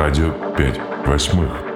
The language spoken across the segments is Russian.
радио 5 восьмых.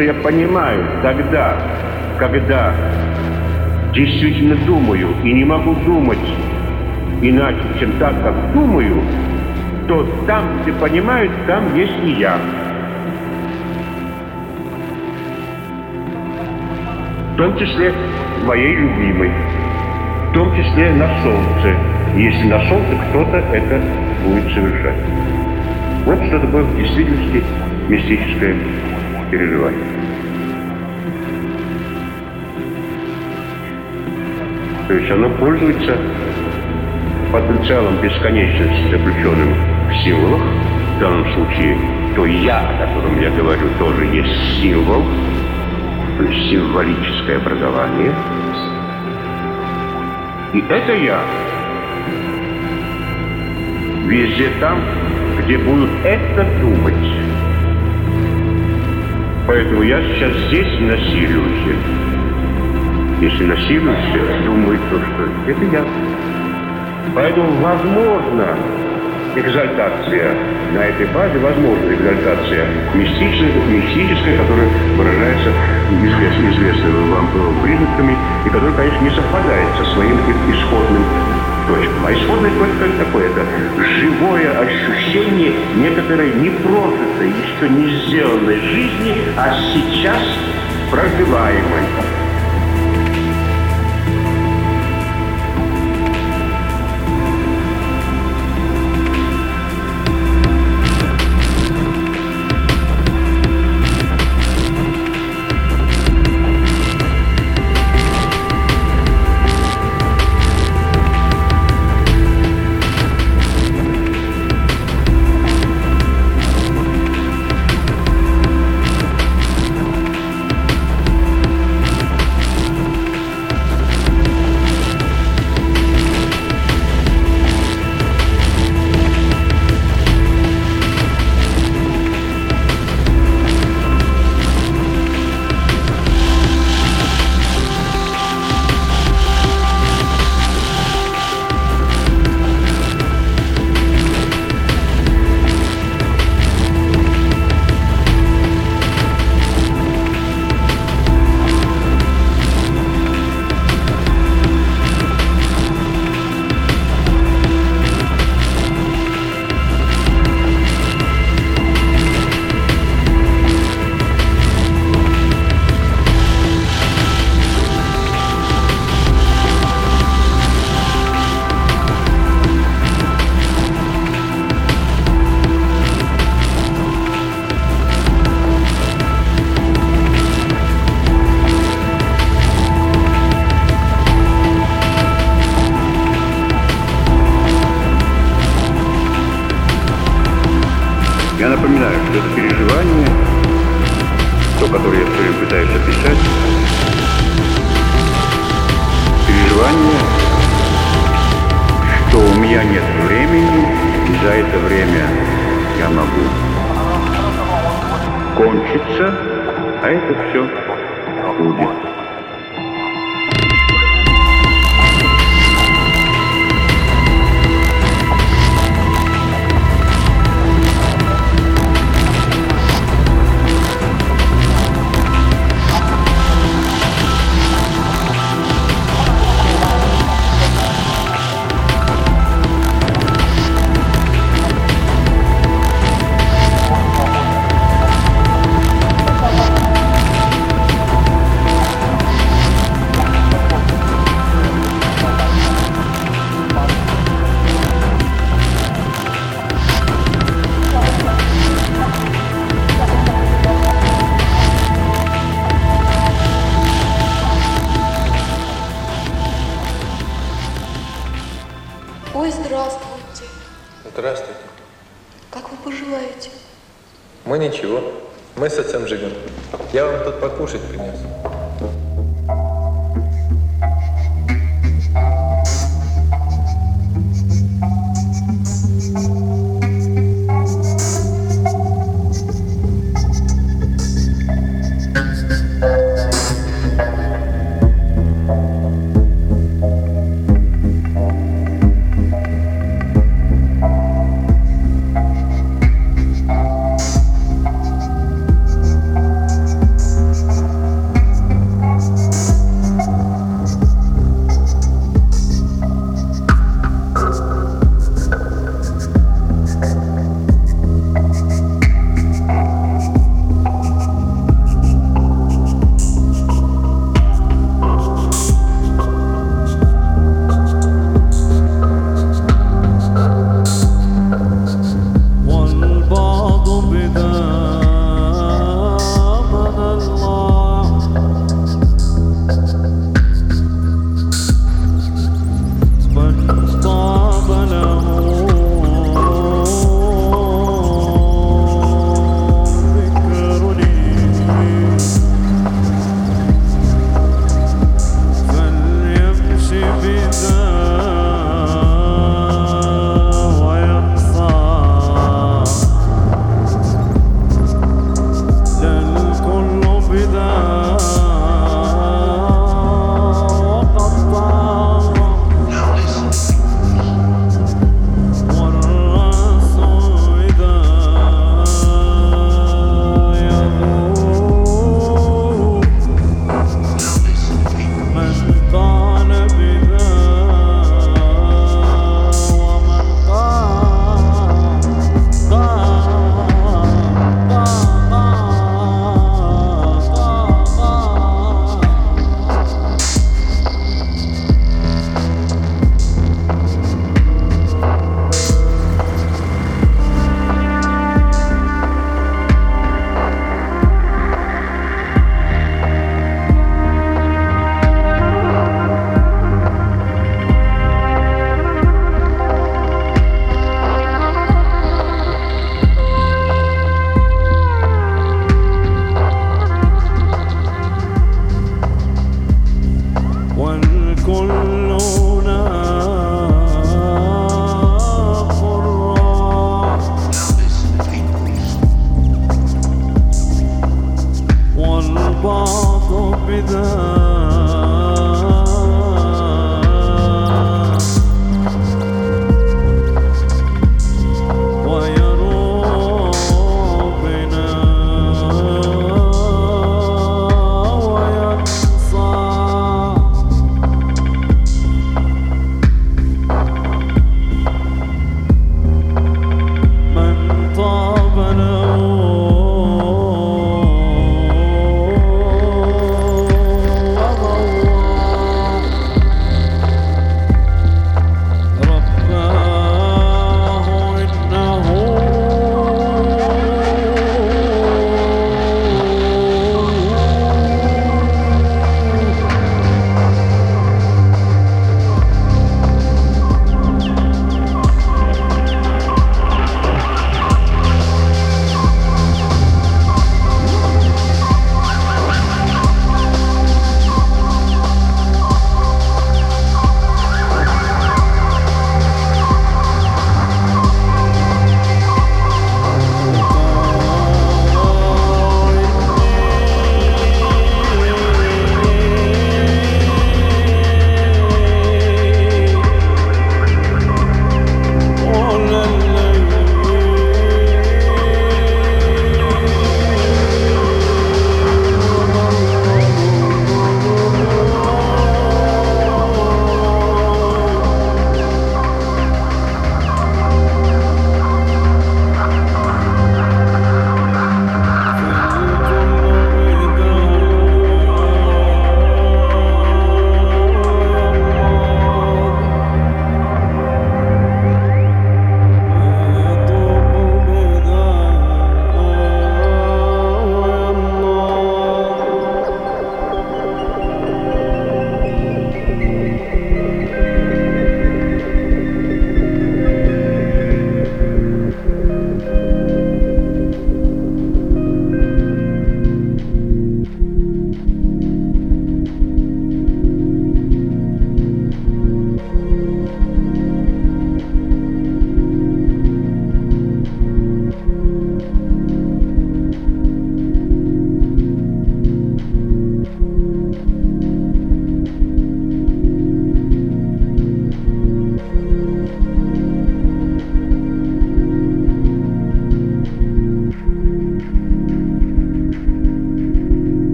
Что я понимаю тогда, когда действительно думаю и не могу думать иначе, чем так, как думаю, то там, где понимают, там есть и я. В том числе моей любимой, в том числе на солнце, если на солнце кто-то это будет совершать. Вот что такое в действительности мистическое переживание. То есть оно пользуется потенциалом бесконечности, заключенным в символах. В данном случае то «я», о котором я говорю, тоже есть символ. то есть символическое образование. И это я. Везде там, где будут это думать. Поэтому я сейчас здесь насилуюсь. Если насилуюсь, думает то, что это я. Поэтому возможно экзальтация на этой базе, возможно экзальтация мистическая, мистическая которая выражается известными, известными вам признаками и которая, конечно, не совпадает со своим исходным точкам. А исходная точка это такое, это живое ощущение некоторой непрожитой, еще не сделанной жизни, а сейчас проживаемой. Я напоминаю, что это переживание, то, которое я все время пытаюсь описать, переживание, что у меня нет времени, и за это время я могу кончиться, а это все будет.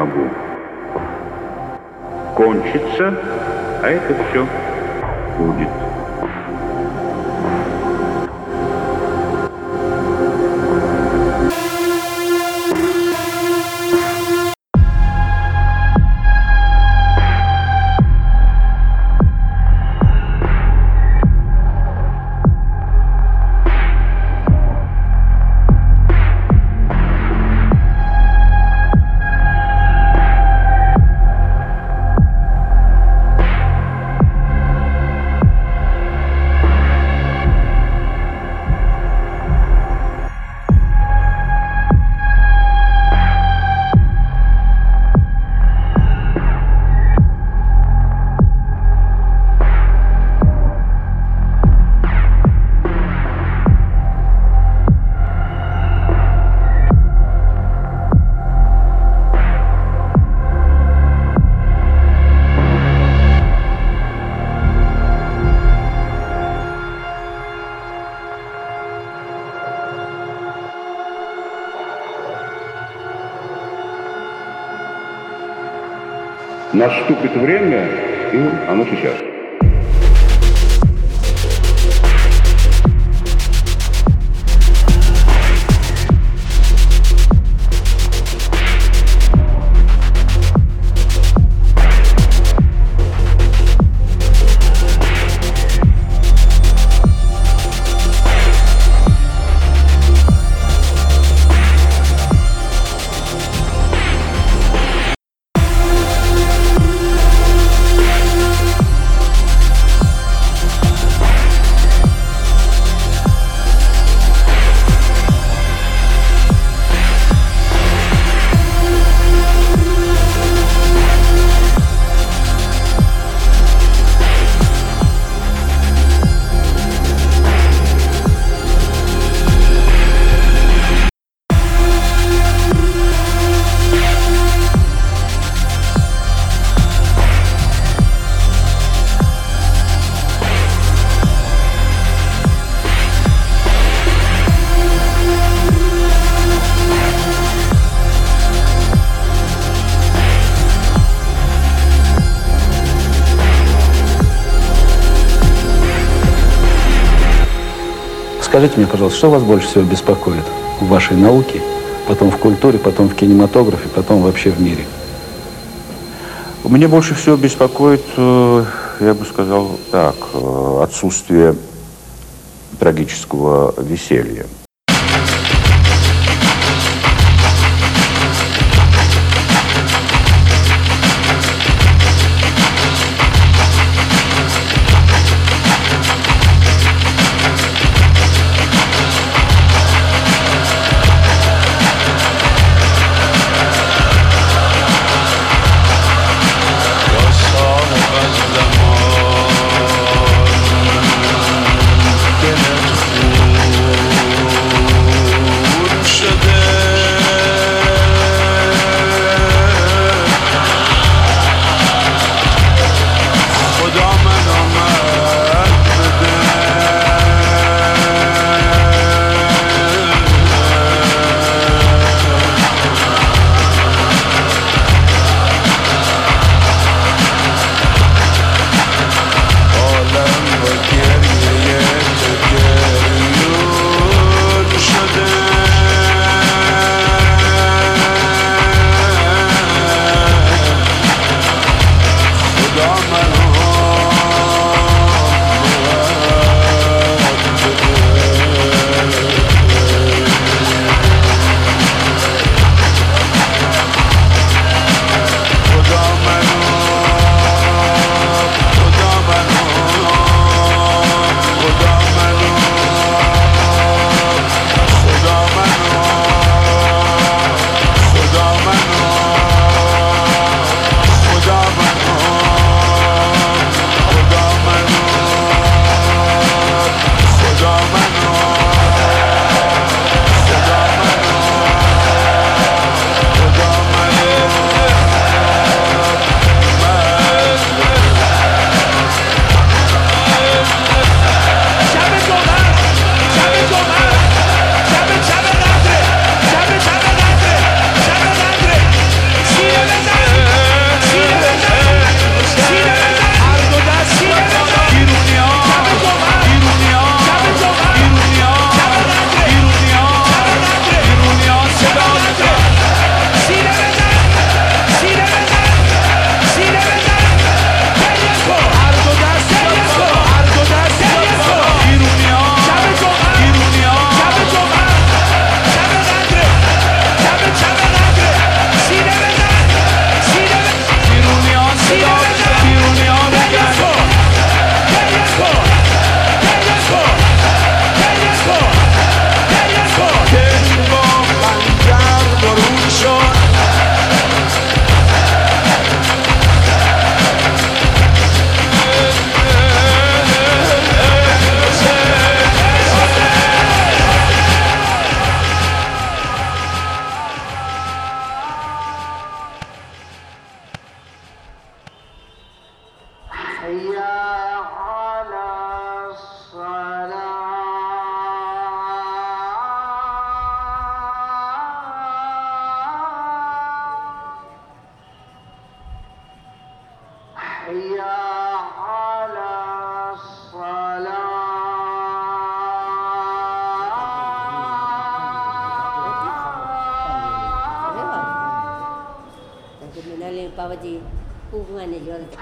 Могу кончиться, а это все будет. Наступит время, и оно сейчас. Скажите мне, пожалуйста, что вас больше всего беспокоит в вашей науке, потом в культуре, потом в кинематографе, потом вообще в мире? Меня больше всего беспокоит, э, я бы сказал так, э, отсутствие трагического веселья. मिनर ने पवाती हुक्म आने लिया था,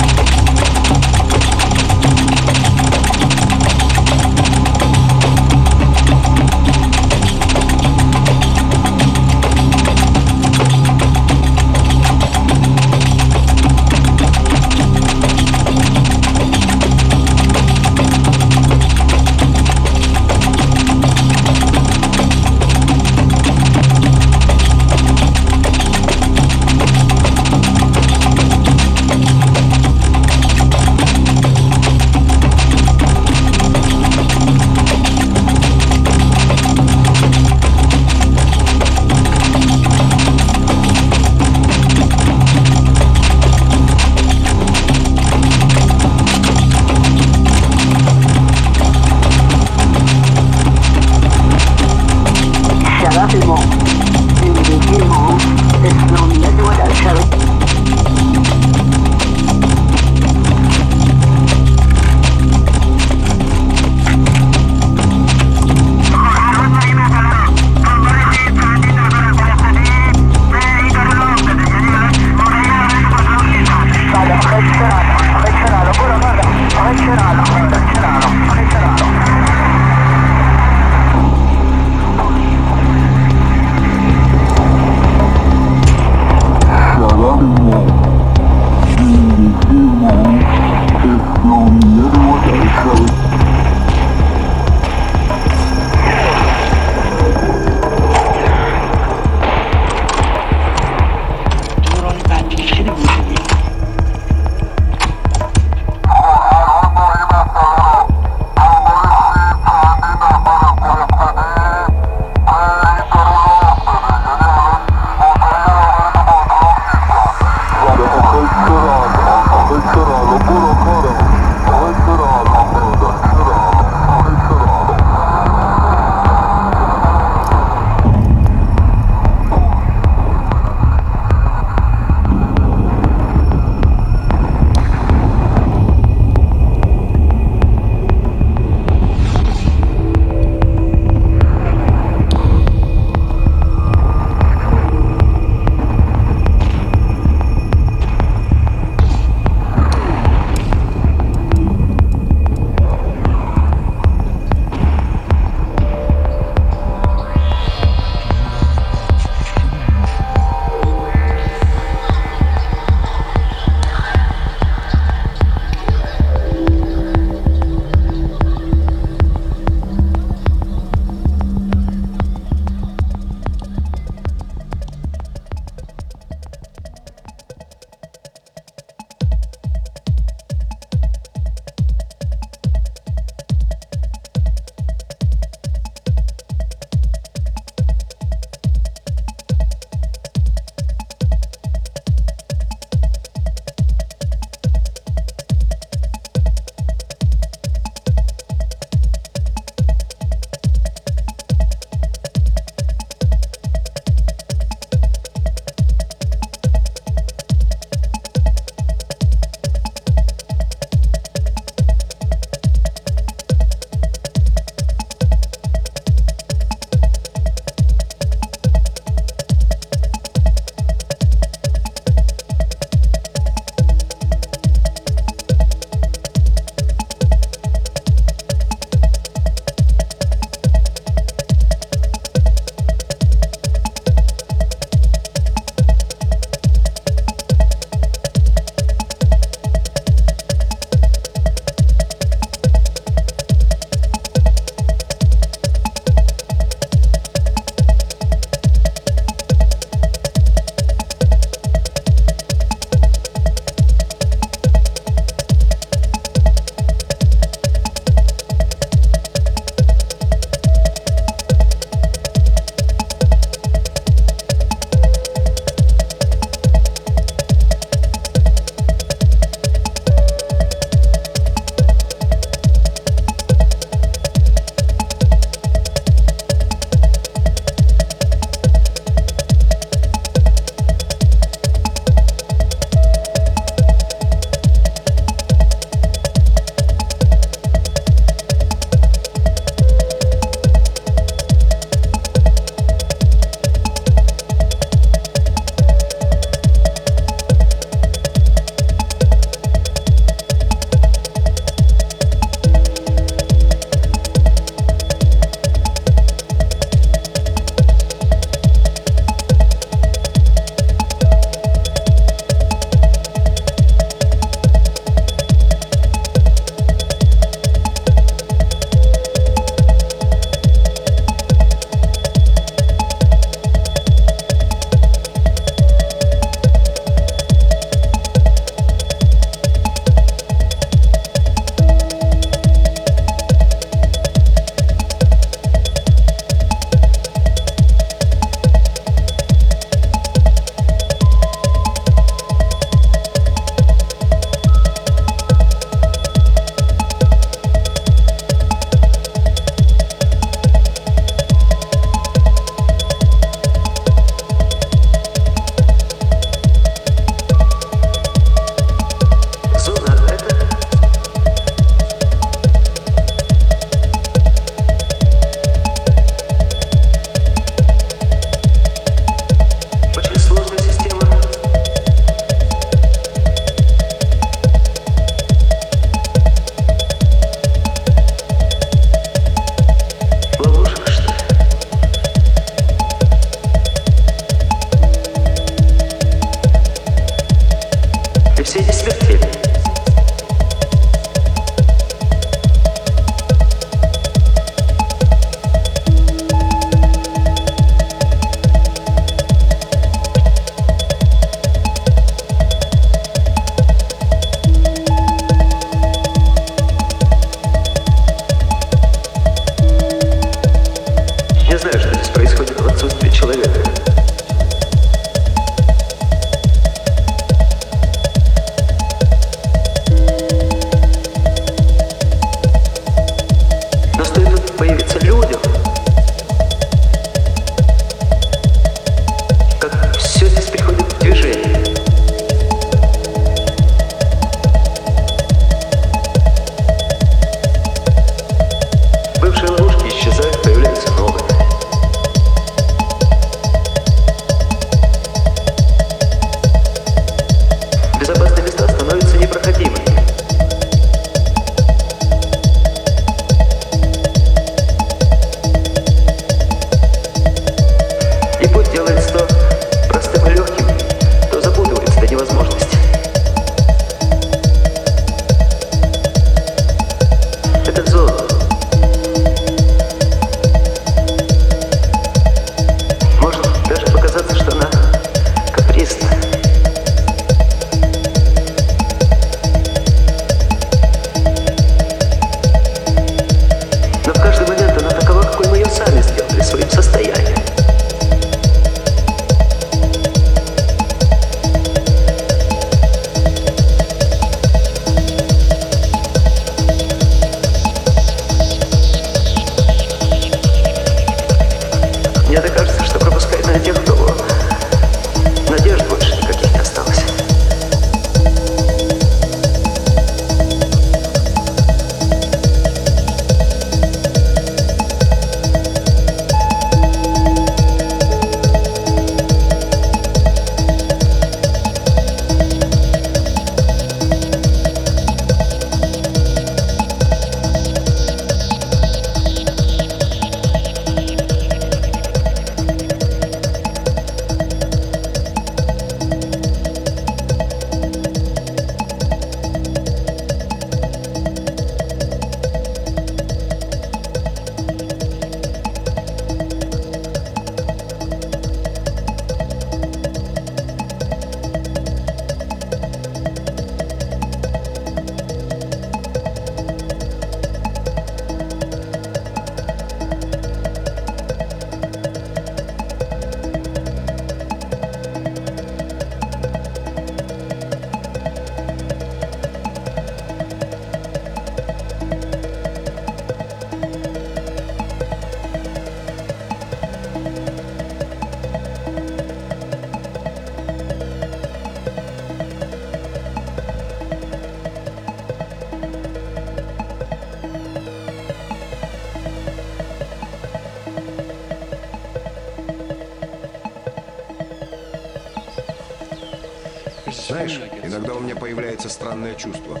странное чувство,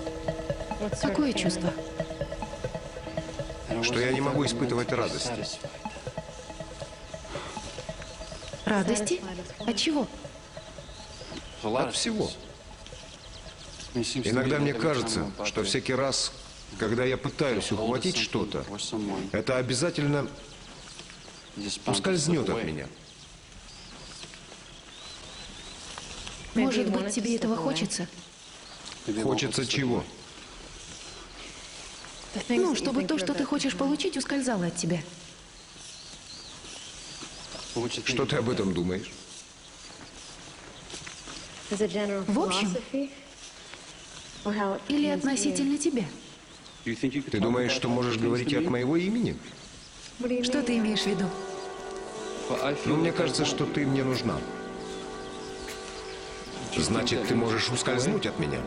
Какое чувство? что я не могу испытывать радости. Радости? От чего? От всего. Иногда мне кажется, что всякий раз, когда я пытаюсь ухватить что-то, это обязательно ускользнет от меня. Может быть, тебе этого хочется? Хочется чего? Ну, чтобы то, что ты хочешь получить, ускользало от тебя. Что ты об этом думаешь? В общем, или относительно тебя? Ты думаешь, что можешь говорить от моего имени? Что ты имеешь в виду? Ну, мне кажется, что ты мне нужна. Значит, ты можешь ускользнуть от меня.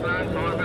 Franco,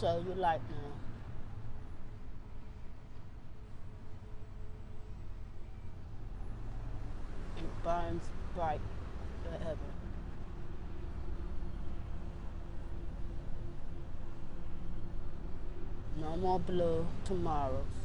show you like now. It burns bright forever. No more blue tomorrows.